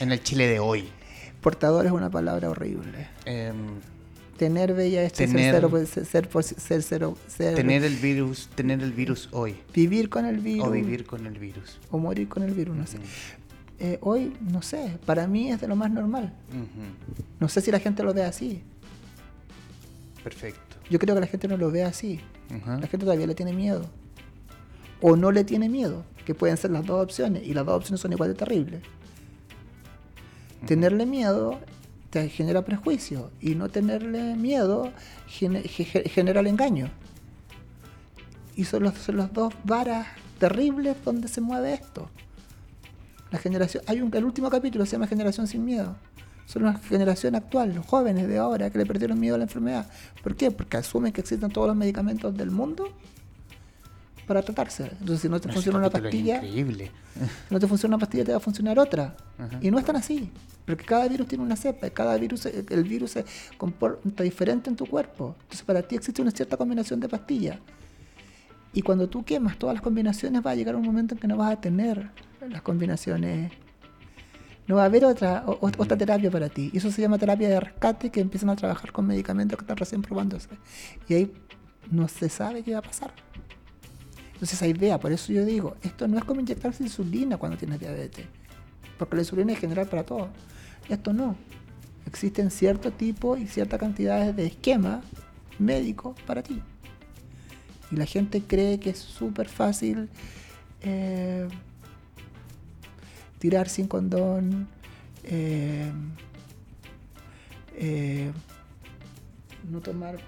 En el Chile de hoy. Portador es una palabra horrible. Em, tener VIH tener, ser, cero, ser, cero, tener el virus, tener el virus hoy. Vivir con el virus. O vivir con el virus. O morir con el virus, no sé. Eh, hoy, no sé, para mí es de lo más normal. No sé si la gente lo ve así. Perfecto. Yo creo que la gente no lo ve así. La gente todavía le tiene miedo. O no le tiene miedo, que pueden ser las dos opciones, y las dos opciones son igual de terribles. Tenerle miedo te genera prejuicio, y no tenerle miedo genera el engaño. Y son los, son las dos varas terribles donde se mueve esto. La generación, hay un, el último capítulo se llama Generación sin miedo. Son una generación actual, los jóvenes de ahora que le perdieron miedo a la enfermedad. ¿Por qué? Porque asumen que existen todos los medicamentos del mundo para tratarse. Entonces, si no te funciona una pastilla, increíble. no te funciona una pastilla, te va a funcionar otra. Y no es tan así, porque cada virus tiene una cepa, cada virus, el virus se comporta diferente en tu cuerpo. Entonces, para ti existe una cierta combinación de pastillas. Y cuando tú quemas todas las combinaciones, va a llegar un momento en que no vas a tener las combinaciones. No va a haber otra, otra terapia para ti. Y eso se llama terapia de rescate, que empiezan a trabajar con medicamentos que están recién probándose. Y ahí no se sabe qué va a pasar. Entonces esa idea, por eso yo digo, esto no es como inyectarse insulina cuando tienes diabetes. Porque la insulina es general para todo. Esto no. Existen cierto tipo y ciertas cantidades de esquemas médicos para ti. Y la gente cree que es súper fácil eh, tirar sin condón. Eh, eh, no tomar.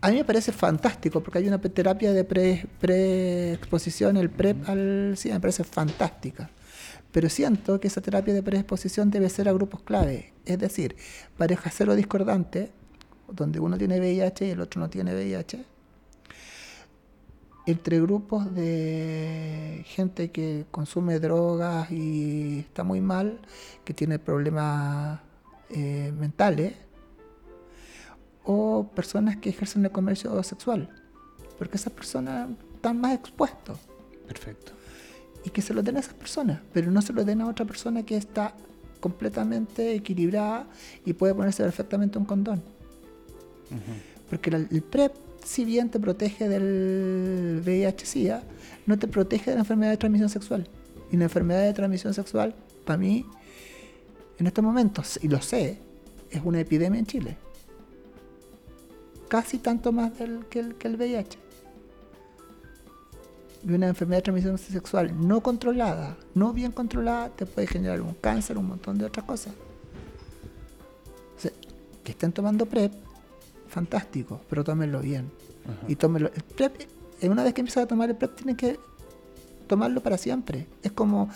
a mí me parece fantástico porque hay una terapia de pre-exposición, el PrEP al sí, me parece fantástica. Pero siento que esa terapia de preexposición debe ser a grupos clave, es decir, pareja cero discordante, donde uno tiene VIH y el otro no tiene VIH, entre grupos de gente que consume drogas y está muy mal, que tiene problemas eh, mentales, o personas que ejercen el comercio sexual, porque esas personas están más expuestos. Perfecto. Y que se lo den a esas personas, pero no se lo den a otra persona que está completamente equilibrada y puede ponerse perfectamente un condón. Porque el PrEP si bien te protege del VIH-Sida, no te protege de la enfermedad de transmisión sexual. Y la enfermedad de transmisión sexual, para mí, en estos momentos, y lo sé, es una epidemia en Chile. Casi tanto más del, que, el, que el VIH. Y una enfermedad de transmisión sexual no controlada, no bien controlada, te puede generar un cáncer, un montón de otras cosas. que estén tomando PrEP, fantástico, pero tómenlo bien. Y tómenlo. El PrEP, eh, una vez que empiezas a tomar el PrEP, tienes que tomarlo para siempre. Es como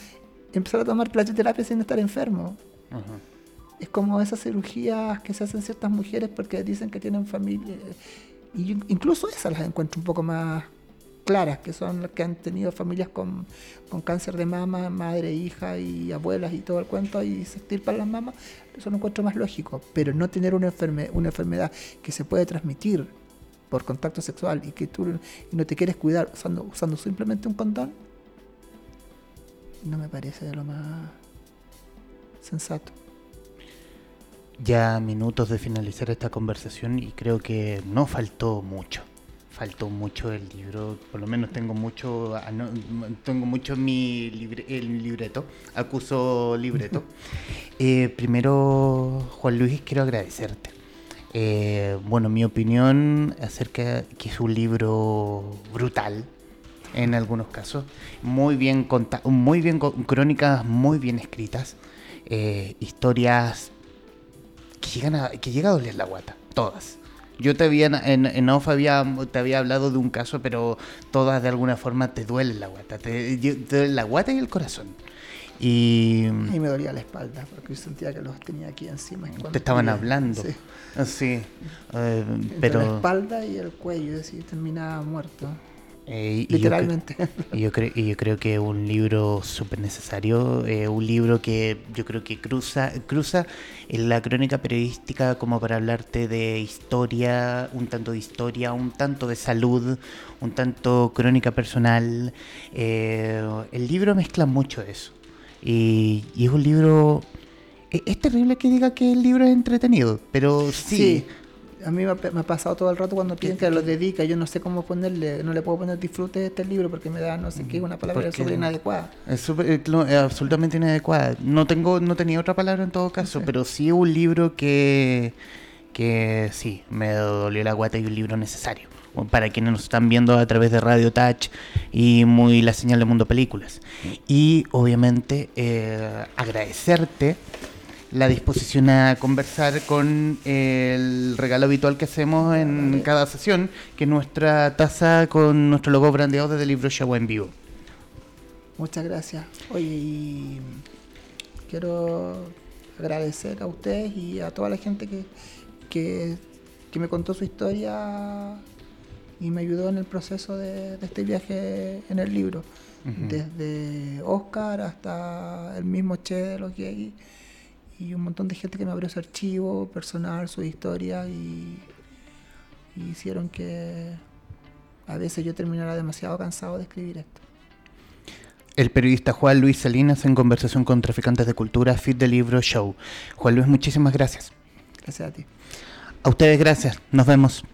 empezar a tomar plasioterapia sin estar enfermo. Es como esas cirugías que se hacen ciertas mujeres porque dicen que tienen familia. Y incluso esas las encuentro un poco más claras, que son las que han tenido familias con, cáncer de mama, madre, hija y abuelas y todo el cuento, y se estirpan las mamas, eso lo encuentro más lógico. Pero no tener una, una enfermedad que se puede transmitir por contacto sexual y que tú no te quieres cuidar usando, usando simplemente un condón, no me parece de lo más sensato. Ya minutos de finalizar esta conversación y creo que no faltó mucho faltó mucho el libro, por lo menos tengo mucho, tengo mucho en mi libreto, acuso libreto. Eh, primero, Juan Luis, quiero agradecerte. Eh, bueno, mi opinión acerca que es un libro brutal en algunos casos, muy bien muy bien crónicas muy bien escritas, eh, historias que llegan a, que llega a doler la guata, todas yo te había, en, en off había, te había hablado de un caso, pero todas de alguna forma te duelen la guata. Te, duele la guata y el corazón. Y, y me dolía la espalda, porque yo sentía que los tenía aquí encima. Te estaban hablando. Sí. sí. Eh, pero... La espalda y el cuello, decir, terminaba muerto. Eh, Literalmente. Y yo, creo, y yo creo que es un libro súper necesario, eh, un libro que yo creo que cruza, cruza en la crónica periodística como para hablarte de historia, un tanto de historia, un tanto de salud, un tanto crónica personal. Eh, el libro mezcla mucho eso. Y, y es un libro... Es, es, terrible que diga que el libro es entretenido, pero sí. sí a mí me ha, pasado todo el rato cuando piden que lo dedica, yo no sé cómo ponerle, no le puedo poner disfrute de este libro porque me da, no sé qué, una palabra súper inadecuada. Es, super, absolutamente inadecuada. No tengo, no tenía otra palabra en todo caso, pero sí un libro que, que sí, me dolió la guata y un libro necesario. Para quienes nos están viendo a través de Radio Touch y muy la señal de Mundo Películas. Y obviamente eh, agradecerte la disposición a conversar con el regalo habitual que hacemos en cada sesión, que es nuestra taza con nuestro logo brandeado desde el libro Show en vivo. Muchas gracias. Oye, y quiero agradecer a ustedes y a toda la gente que, que, me contó su historia y me ayudó en el proceso de, este viaje en el libro. Desde Oscar hasta el mismo Che de los y un montón de gente que me abrió su archivo personal, su historia y, hicieron que a veces yo terminara demasiado cansado de escribir esto. El periodista Juan Luis Salinas en conversación con Traficantes de Cultura, Fit del Libro Show. Juan Luis, muchísimas gracias. Gracias a ti. A ustedes gracias. Nos vemos.